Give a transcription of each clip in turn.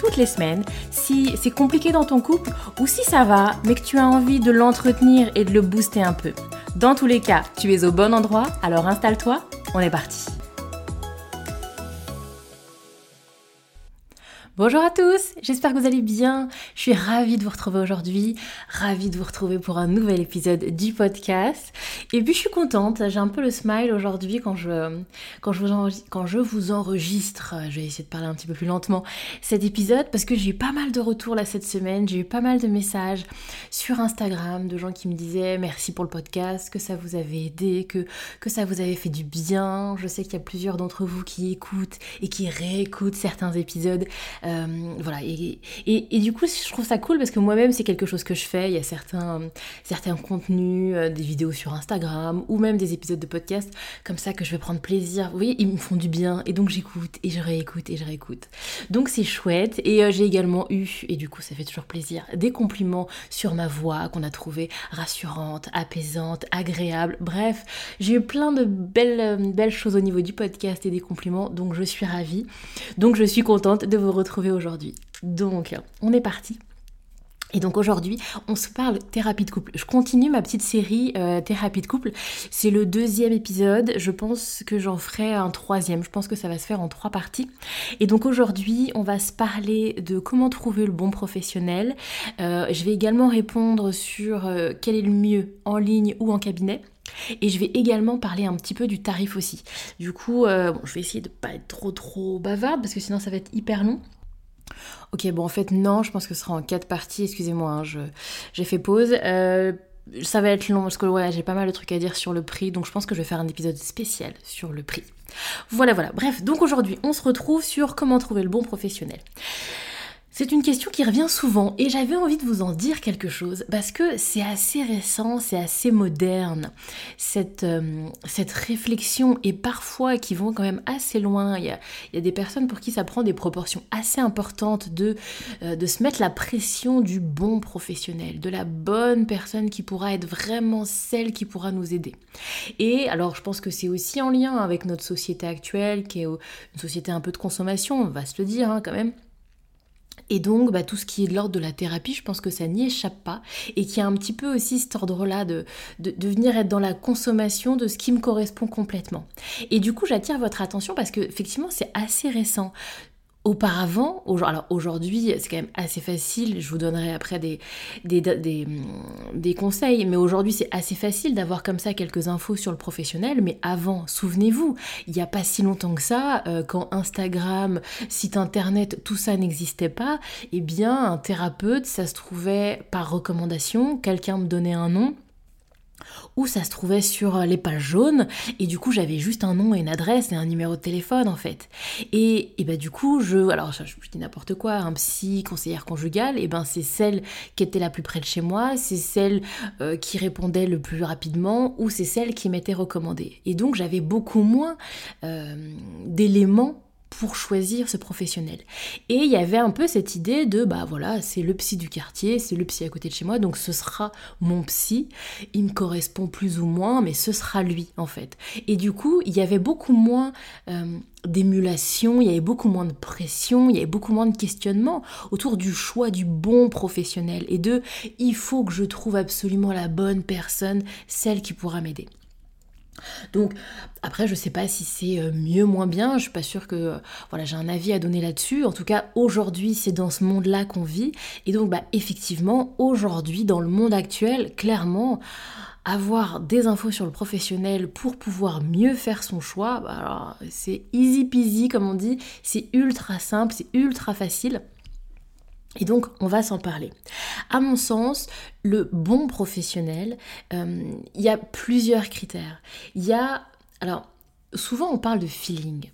toutes les semaines si c'est compliqué dans ton couple ou si ça va, mais que tu as envie de l'entretenir et de le booster un peu. Dans tous les cas, tu es au bon endroit, alors installe-toi, on est parti. Bonjour à tous, j'espère que vous allez bien. Je suis ravie de vous retrouver aujourd'hui, ravie de vous retrouver pour un nouvel épisode du podcast. Et puis je suis contente, j'ai un peu le smile aujourd'hui quand je, quand, je vous enregistre, quand je vous enregistre, je vais essayer de parler un petit peu plus lentement, cet épisode parce que j'ai eu pas mal de retours là cette semaine, j'ai eu pas mal de messages sur Instagram de gens qui me disaient merci pour le podcast, que ça vous avait aidé, que, que ça vous avait fait du bien. Je sais qu'il y a plusieurs d'entre vous qui écoutent et qui réécoutent certains épisodes. Euh, voilà, et, et, du coup, je trouve ça cool parce que moi-même, c'est quelque chose que je fais. Il y a certains, certains contenus, euh, des vidéos sur Instagram ou même des épisodes de podcast comme ça que je vais prendre plaisir. Vous voyez, ils me font du bien et donc j'écoute et je réécoute et je réécoute. Donc c'est chouette. Et euh, j'ai également eu, et du coup, ça fait toujours plaisir, des compliments sur ma voix qu'on a trouvé rassurante, apaisante, agréable. Bref, j'ai eu plein de belles, belles choses au niveau du podcast et des compliments, donc je suis ravie. Donc je suis contente de vous retrouver aujourd'hui. Donc, on est parti. Et donc aujourd'hui, on se parle thérapie de couple. Je continue ma petite série euh, thérapie de couple. C'est le deuxième épisode. Je pense que j'en ferai un troisième. Je pense que ça va se faire en trois parties. Et donc aujourd'hui, on va se parler de comment trouver le bon professionnel. Euh, je vais également répondre sur euh, quel est le mieux en ligne ou en cabinet. Et je vais également parler un petit peu du tarif aussi. Du coup, je vais essayer de pas être trop trop bavarde parce que sinon ça va être hyper long. Ok, bon, en fait, non, je pense que ce sera en quatre parties. Excusez-moi, hein, j'ai fait pause. Euh, ça va être long parce que ouais, j'ai pas mal de trucs à dire sur le prix, donc je pense que je vais faire un épisode spécial sur le prix. Voilà, voilà. Bref, donc aujourd'hui, on se retrouve sur comment trouver le bon professionnel. C'est une question qui revient souvent et j'avais envie de vous en dire quelque chose parce que c'est assez récent, c'est assez moderne, cette, euh, réflexion et parfois qui vont quand même assez loin. Il y, a, des personnes pour qui ça prend des proportions assez importantes de, euh, de se mettre la pression du bon professionnel, de la bonne personne qui pourra être vraiment celle qui pourra nous aider. Et alors je pense que c'est aussi en lien avec notre société actuelle qui est une société un peu de consommation, on va se le dire hein, quand même. Et donc, bah, tout ce qui est de l'ordre de la thérapie, je pense que ça n'y échappe pas. Et qu'il y a un petit peu aussi cet ordre-là de, venir être dans la consommation de ce qui me correspond complètement. Et du coup, j'attire votre attention parce que, effectivement, c'est assez récent. Auparavant, alors aujourd'hui c'est quand même assez facile, je vous donnerai après des, conseils, mais aujourd'hui c'est assez facile d'avoir comme ça quelques infos sur le professionnel, mais avant, souvenez-vous, il n'y a pas si longtemps que ça, euh, quand Instagram, site internet, tout ça n'existait pas, eh bien un thérapeute, ça se trouvait par recommandation, quelqu'un me donnait un nom, où ça se trouvait sur euh, les pages jaunes et du coup j'avais juste un nom et une adresse et un numéro de téléphone en fait. Et, et bah du coup je alors je, dis n'importe quoi un psy conseillère conjugale et ben c'est celle qui était la plus près de chez moi c'est celle euh, qui répondait le plus rapidement ou c'est celle qui m'était recommandée. Et donc j'avais beaucoup moins euh, d'éléments pour choisir ce professionnel. Et il y avait un peu cette idée de bah voilà, c'est le psy du quartier, c'est le psy à côté de chez moi, donc ce sera mon psy, il me correspond plus ou moins, mais ce sera lui en fait. Et du coup, il y avait beaucoup moins euh, d'émulation, il y avait beaucoup moins de pression, il y avait beaucoup moins de questionnement autour du choix du bon professionnel et de il faut que je trouve absolument la bonne personne, celle qui pourra m'aider. Donc après je sais pas si c'est euh, mieux moins bien, je suis pas sûre que euh, voilà, j'ai un avis à donner là-dessus. En tout cas, aujourd'hui, c'est dans ce monde-là qu'on vit et donc bah effectivement, aujourd'hui dans le monde actuel, clairement avoir des infos sur le professionnel pour pouvoir mieux faire son choix, bah, c'est easy peasy comme on dit, c'est ultra simple, c'est ultra facile. Et donc, on va s'en parler. À mon sens, le bon professionnel, euh, il y a plusieurs critères. Il y a, alors, souvent on parle de feeling.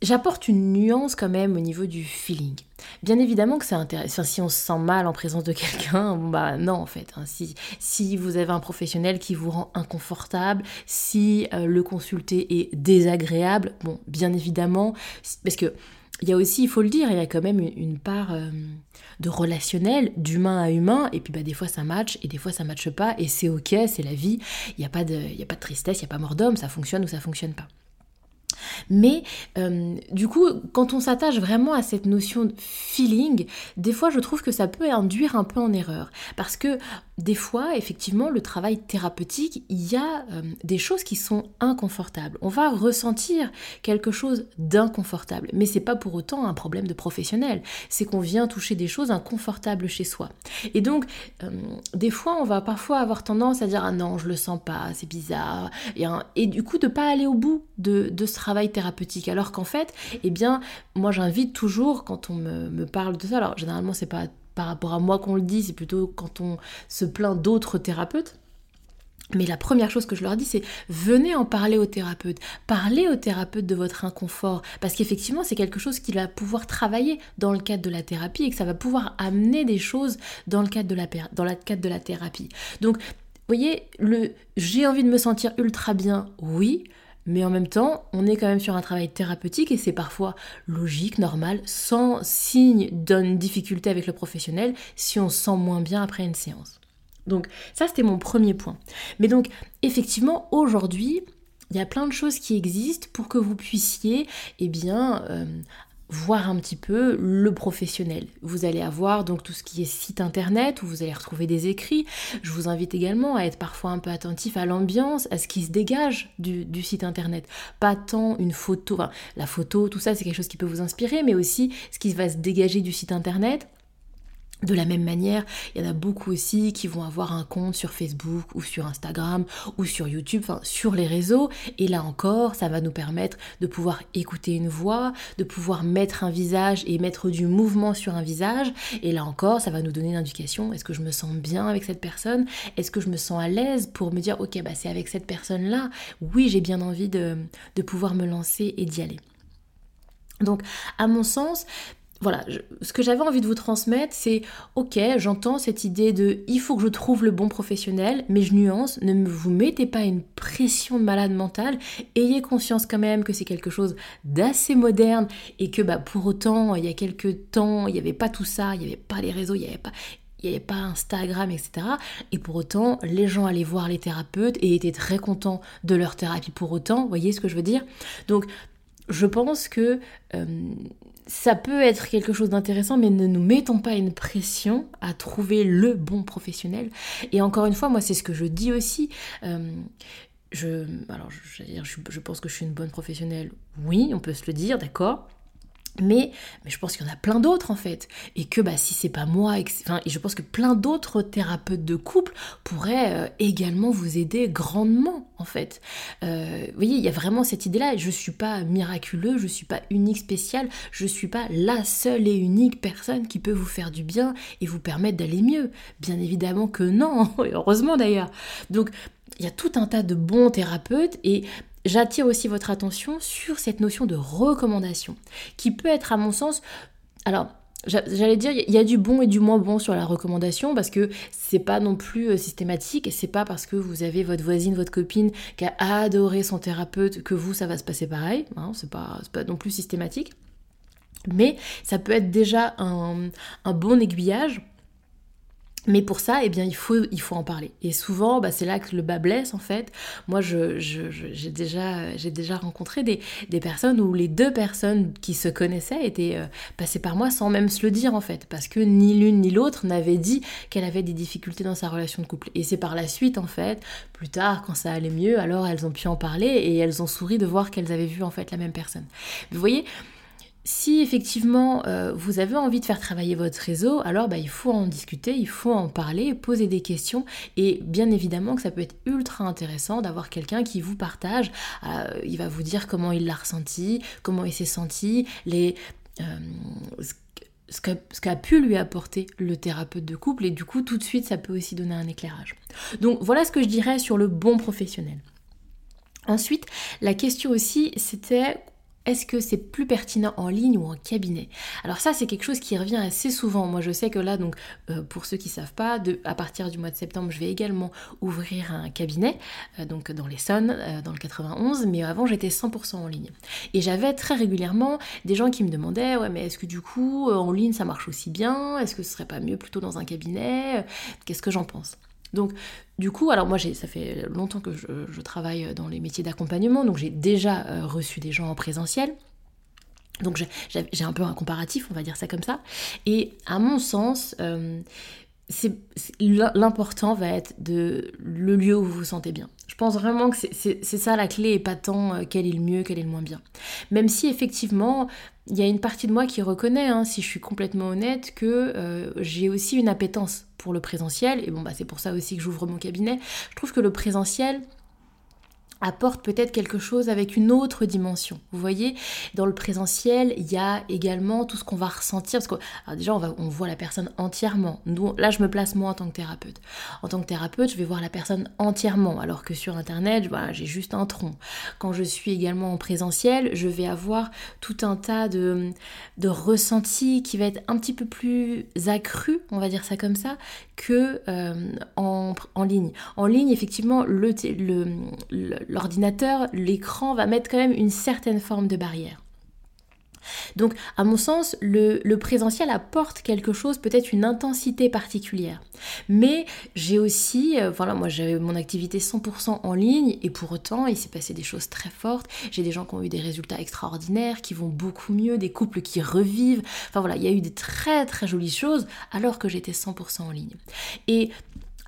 j'apporte une nuance quand même au niveau du feeling. Bien évidemment que c'est intéressant. si on se sent mal en présence de quelqu'un, bah non en fait. Hein. Si, si vous avez un professionnel qui vous rend inconfortable, si euh, le consulter est désagréable, bon, bien évidemment, parce que il y a aussi, il faut le dire, il y a quand même une, part euh, de relationnel, d'humain à humain, et puis bah, des fois ça match, et des fois ça matche pas, et c'est ok, c'est la vie, il n'y a, pas de, a pas de tristesse, il n'y a pas mort d'homme, ça fonctionne ou ça fonctionne pas. Mais euh, du coup, quand on s'attache vraiment à cette notion de feeling, des fois je trouve que ça peut induire un peu en erreur. Parce que des fois, effectivement, le travail thérapeutique, il y a euh, des choses qui sont inconfortables. On va ressentir quelque chose d'inconfortable, mais c'est pas pour autant un problème de professionnel. C'est qu'on vient toucher des choses inconfortables chez soi. Et donc, euh, des fois, on va parfois avoir tendance à dire ah non, je le sens pas, c'est bizarre, et, du coup de pas aller au bout de, ce travail thérapeutique. Alors qu'en fait, eh bien, moi j'invite toujours quand on me, me parle de ça. Alors généralement, c'est pas par rapport à moi qu'on le dit, c'est plutôt quand on se plaint d'autres thérapeutes. Mais la première chose que je leur dis, c'est venez en parler au thérapeute. Parlez au thérapeute de votre inconfort. Parce qu'effectivement, c'est quelque chose qui va pouvoir travailler dans le cadre de la thérapie et que ça va pouvoir amener des choses dans le cadre de la, dans le cadre de la thérapie. Donc, voyez, le j'ai envie de me sentir ultra bien, oui. Mais en même temps, on est quand même sur un travail thérapeutique et c'est parfois logique, normal, sans signe d'une difficulté avec le professionnel si on se sent moins bien après une séance. Donc ça, c'était mon premier point. Mais donc, effectivement, aujourd'hui, il y a plein de choses qui existent pour que vous puissiez eh bien, euh, voir un petit peu le professionnel. Vous allez avoir donc tout ce qui est site internet où vous allez retrouver des écrits. Je vous invite également à être parfois un peu attentif à l'ambiance, à ce qui se dégage du, site internet. Pas tant une photo, la photo, tout ça c'est quelque chose qui peut vous inspirer, mais aussi ce qui va se dégager du site internet de la même manière, il y en a beaucoup aussi qui vont avoir un compte sur Facebook ou sur Instagram ou sur YouTube, enfin sur les réseaux. Et là encore, ça va nous permettre de pouvoir écouter une voix, de pouvoir mettre un visage et mettre du mouvement sur un visage. Et là encore, ça va nous donner une indication. Est-ce que je me sens bien avec cette personne? Est-ce que je me sens à l'aise pour me dire, ok, bah c'est avec cette personne-là? Oui, j'ai bien envie de, de pouvoir me lancer et d'y aller. Donc, à mon sens, voilà, ce que j'avais envie de vous transmettre, c'est ok, j'entends cette idée de il faut que je trouve le bon professionnel, mais je nuance, ne vous mettez pas une pression de malade mental, ayez conscience quand même que c'est quelque chose d'assez moderne et que bah, pour autant, il y a quelques temps, il n'y avait pas tout ça, il n'y avait pas les réseaux, il n'y avait pas il n'y avait pas Instagram, etc. Et pour autant, les gens allaient voir les thérapeutes et étaient très contents de leur thérapie pour autant. Voyez ce que je veux dire? Donc, je pense que euh, ça peut être quelque chose d'intéressant, mais ne nous mettons pas une pression à trouver le bon professionnel. Et encore une fois, moi, c'est ce que je dis aussi. Euh, je, alors, je, je pense que je suis une bonne professionnelle. Oui, on peut se le dire, d'accord. Mais, je pense qu'il y en a plein d'autres en fait. Et que bah, si c'est pas moi, et je pense que plein d'autres thérapeutes de couple pourraient euh, également vous aider grandement en fait. Euh, vous voyez, il y a vraiment cette idée-là. Je suis pas miraculeux, je suis pas unique, spécial, je suis pas la seule et unique personne qui peut vous faire du bien et vous permettre d'aller mieux. Bien évidemment que non, heureusement d'ailleurs. Donc il y a tout un tas de bons thérapeutes et j'attire aussi votre attention sur cette notion de recommandation, qui peut être à mon sens, alors j'allais dire il y a du bon et du moins bon sur la recommandation parce que c'est pas non plus euh, systématique c'est pas parce que vous avez votre voisine votre copine qui a adoré son thérapeute que vous ça va se passer pareil hein, c'est pas, pas non plus systématique. Mais ça peut être déjà un, un bon aiguillage mais pour ça, eh bien, il faut, il faut en parler. Et souvent, bah, c'est là que le bas blesse, en fait. Moi, j'ai je, je, déjà, déjà rencontré des, des, personnes où les deux personnes qui se connaissaient étaient euh, passées par moi sans même se le dire, en fait. Parce que ni l'une ni l'autre n'avait dit qu'elle avait des difficultés dans sa relation de couple. Et c'est par la suite, en fait, plus tard, quand ça allait mieux, alors elles ont pu en parler et elles ont souri de voir qu'elles avaient vu, en fait, la même personne. Vous voyez si effectivement euh, vous avez envie de faire travailler votre réseau, alors bah, il faut en discuter, il faut en parler, poser des questions et bien évidemment que ça peut être ultra intéressant d'avoir quelqu'un qui vous partage, euh, il va vous dire comment il l'a ressenti, comment il s'est senti, euh, ce qu'a pu lui apporter le thérapeute de couple et du coup tout de suite ça peut aussi donner un éclairage. Donc voilà ce que je dirais sur le bon professionnel. Ensuite, la question aussi c'était est-ce que c'est plus pertinent en ligne ou en cabinet? Alors ça, c'est quelque chose qui revient assez souvent. Moi, je sais que là, donc, euh, pour ceux qui savent pas, à partir du mois de septembre, je vais également ouvrir un cabinet, euh, donc dans l'Essonne, euh, dans le 91. Mais avant, j'étais 100% en ligne. Et j'avais très régulièrement des gens qui me demandaient, ouais, mais est-ce que du coup, en ligne, ça marche aussi bien? Est-ce que ce serait pas mieux plutôt dans un cabinet? Qu'est-ce que j'en pense? Donc, du coup, alors moi, ça fait longtemps que je, travaille dans les métiers d'accompagnement, donc j'ai déjà euh, reçu des gens en présentiel. Donc j'ai un peu un comparatif, on va dire ça comme ça. Et à mon sens, euh, l'important va être de le lieu où vous vous sentez bien. Je pense vraiment que c'est ça la clé et pas tant euh, quel est le mieux, quel est le moins bien. Même si effectivement, il y a une partie de moi qui reconnaît, hein, si je suis complètement honnête, que euh, j'ai aussi une appétence pour le présentiel. Et bon, bah, c'est pour ça aussi que j'ouvre mon cabinet. Je trouve que le présentiel, apporte peut-être quelque chose avec une autre dimension. Vous voyez, dans le présentiel, il y a également tout ce qu'on va ressentir, parce que déjà, on, voit la personne entièrement. là, je me place moi en tant que thérapeute. En tant que thérapeute, je vais voir la personne entièrement, alors que sur Internet, j'ai juste un tronc. Quand je suis également en présentiel, je vais avoir tout un tas de, ressentis qui va être un petit peu plus accru, on va dire ça comme ça, que euh, en, en, ligne. En ligne, effectivement, le, le, le l'ordinateur, l'écran va mettre quand même une certaine forme de barrière. Donc, à mon sens, le, présentiel apporte quelque chose, peut-être une intensité particulière. Mais j'ai aussi, euh, voilà, moi j'avais mon activité 100% en ligne et pour autant, il s'est passé des choses très fortes. J'ai des gens qui ont eu des résultats extraordinaires, qui vont beaucoup mieux, des couples qui revivent. Enfin voilà, il y a eu des très très jolies choses alors que j'étais 100% en ligne. Et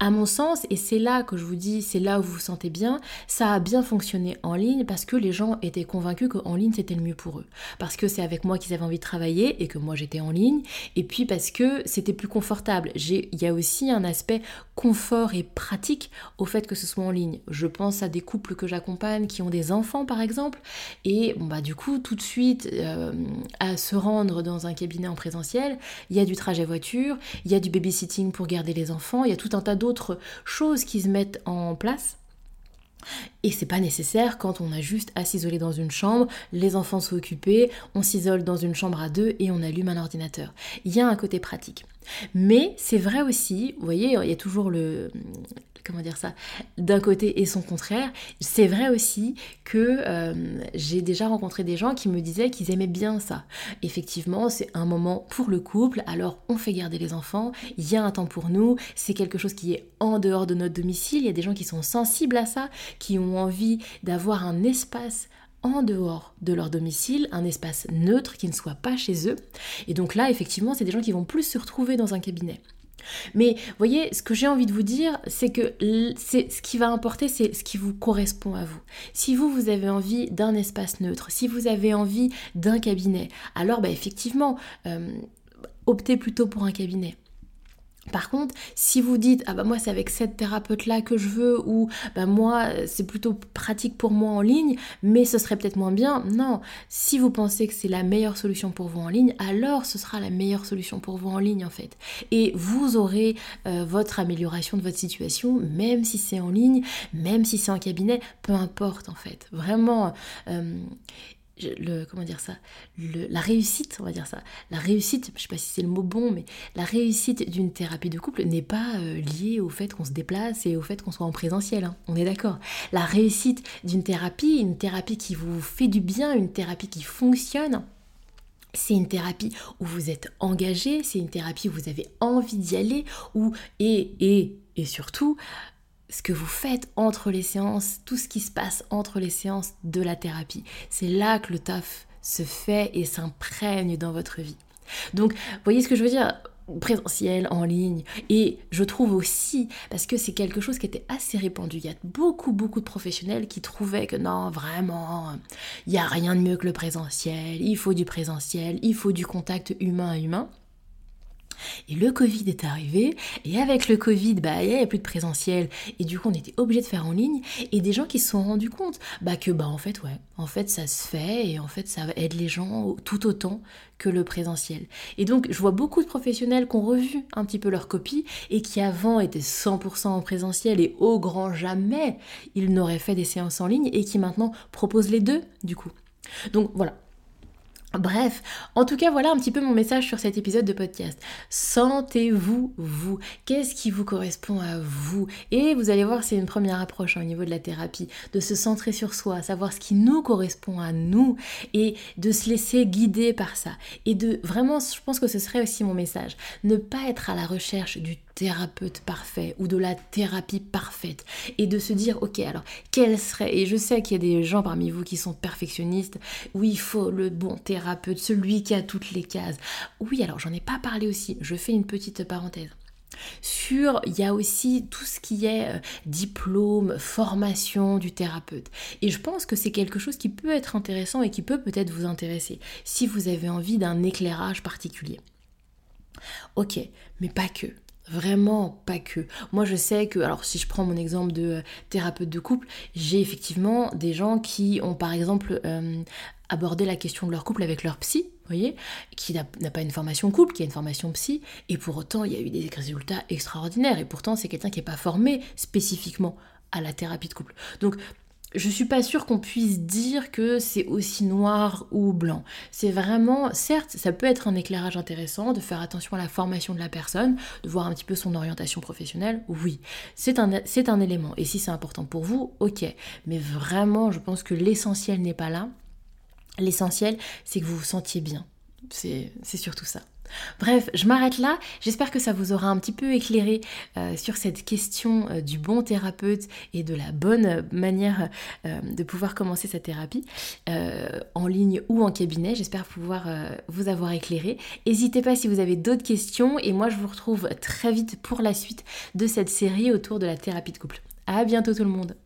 à mon sens, et c'est là que je vous dis, c'est là où vous vous sentez bien, ça a bien fonctionné en ligne parce que les gens étaient convaincus qu'en ligne c'était le mieux pour eux. Parce que c'est avec moi qu'ils avaient envie de travailler et que moi j'étais en ligne. Et puis parce que c'était plus confortable. Il y a aussi un aspect confort et pratique au fait que ce soit en ligne. Je pense à des couples que j'accompagne qui ont des enfants par exemple. Et bah du coup tout de suite euh, à se rendre dans un cabinet en présentiel, il y a du trajet voiture, il y a du babysitting pour garder les enfants, il y a tout un tas d'autres d'autres choses qui se mettent en place. Et c'est pas nécessaire quand on a juste à s'isoler dans une chambre, les enfants sont occupés, on s'isole dans une chambre à deux et on allume un ordinateur. Il y a un côté pratique. Mais c'est vrai aussi, vous voyez, il y a toujours le, comment dire ça, d'un côté et son contraire. C'est vrai aussi que euh, j'ai déjà rencontré des gens qui me disaient qu'ils aimaient bien ça. Effectivement, c'est un moment pour le couple, alors on fait garder les enfants, il y a un temps pour nous, c'est quelque chose qui est en dehors de notre domicile, il y a des gens qui sont sensibles à ça, qui ont envie d'avoir un espace en dehors de leur domicile, un espace neutre qui ne soit pas chez eux. Et donc là, effectivement, c'est des gens qui vont plus se retrouver dans un cabinet. Mais voyez, ce que j'ai envie de vous dire, c'est que ce qui va importer, c'est ce qui vous correspond à vous. Si vous, vous avez envie d'un espace neutre, si vous avez envie d'un cabinet, alors bah, effectivement, euh, optez plutôt pour un cabinet. Par contre, si vous dites ah bah moi c'est avec cette thérapeute là que je veux ou bah moi c'est plutôt pratique pour moi en ligne, mais ce serait peut-être moins bien. Non, si vous pensez que c'est la meilleure solution pour vous en ligne, alors ce sera la meilleure solution pour vous en ligne en fait. Et vous aurez euh, votre amélioration de votre situation, même si c'est en ligne, même si c'est en cabinet, peu importe en fait. Vraiment. Euh, comment dire ça, la réussite, on va dire ça, la réussite, je sais pas si c'est le mot bon, mais la réussite d'une thérapie de couple n'est pas euh, liée au fait qu'on se déplace et au fait qu'on soit en présentiel, hein. on est d'accord. La réussite d'une thérapie, une thérapie qui vous fait du bien, une thérapie qui fonctionne, c'est une thérapie où vous êtes engagé, c'est une thérapie où vous avez envie d'y aller, où, et, et, et surtout, ce que vous faites entre les séances, tout ce qui se passe entre les séances de la thérapie. C'est là que le taf se fait et s'imprègne dans votre vie. Donc, voyez ce que je veux dire? Présentiel, en ligne. Et je trouve aussi, parce que c'est quelque chose qui était assez répandu, il y a beaucoup, beaucoup de professionnels qui trouvaient que non, vraiment, il n'y a rien de mieux que le présentiel, il faut du présentiel, il faut du contact humain à humain. Et le Covid est arrivé, et avec le Covid, bah, il n'y avait plus de présentiel, et du coup, on était obligé de faire en ligne, et des gens qui se sont rendus compte bah, que, bah, en fait, ouais, en fait, ça se fait, et en fait, ça aide les gens tout autant que le présentiel. Et donc, je vois beaucoup de professionnels qui ont revu un petit peu leur copie, et qui avant étaient 100% en présentiel, et au grand jamais, ils n'auraient fait des séances en ligne, et qui maintenant proposent les deux, du coup. Donc voilà, Bref, en tout cas, voilà un petit peu mon message sur cet épisode de podcast. Sentez-vous, vous. Qu'est-ce qui vous correspond à vous? Et vous allez voir, c'est une première approche hein, au niveau de la thérapie, de se centrer sur soi, savoir ce qui nous correspond à nous et de se laisser guider par ça. Et de vraiment, je pense que ce serait aussi mon message, ne pas être à la recherche du thérapeute parfait ou de la thérapie parfaite et de se dire ok alors quel serait et je sais qu'il y a des gens parmi vous qui sont perfectionnistes où il faut le bon thérapeute celui qui a toutes les cases oui alors j'en ai pas parlé aussi je fais une petite parenthèse sur, il y a aussi tout ce qui est euh, diplôme, formation du thérapeute. Et je pense que c'est quelque chose qui peut être intéressant et qui peut peut-être vous intéresser si vous avez envie d'un éclairage particulier. Ok, mais pas que. Vraiment pas que. Moi je sais que, alors si je prends mon exemple de euh, thérapeute de couple, j'ai effectivement des gens qui ont par exemple euh, abordé la question de leur couple avec leur psy, voyez, qui n'a pas une formation couple, qui a une formation psy, et pour autant il y a eu des résultats extraordinaires, et pourtant c'est quelqu'un qui n'est pas formé spécifiquement à la thérapie de couple. Donc je suis pas sûre qu'on puisse dire que c'est aussi noir ou blanc. C'est vraiment, certes, ça peut être un éclairage intéressant de faire attention à la formation de la personne, de voir un petit peu son orientation professionnelle, oui, c'est un, un élément. Et si c'est important pour vous, ok. Mais vraiment, je pense que l'essentiel n'est pas là. L'essentiel, c'est que vous vous sentiez bien. C'est surtout ça. Bref, je m'arrête là. J'espère que ça vous aura un petit peu éclairé euh, sur cette question euh, du bon thérapeute et de la bonne manière euh, de pouvoir commencer sa thérapie en ligne ou en cabinet. J'espère pouvoir vous avoir éclairé. N'hésitez pas si vous avez d'autres questions et moi je vous retrouve très vite pour la suite de cette série autour de la thérapie de couple. À bientôt tout le monde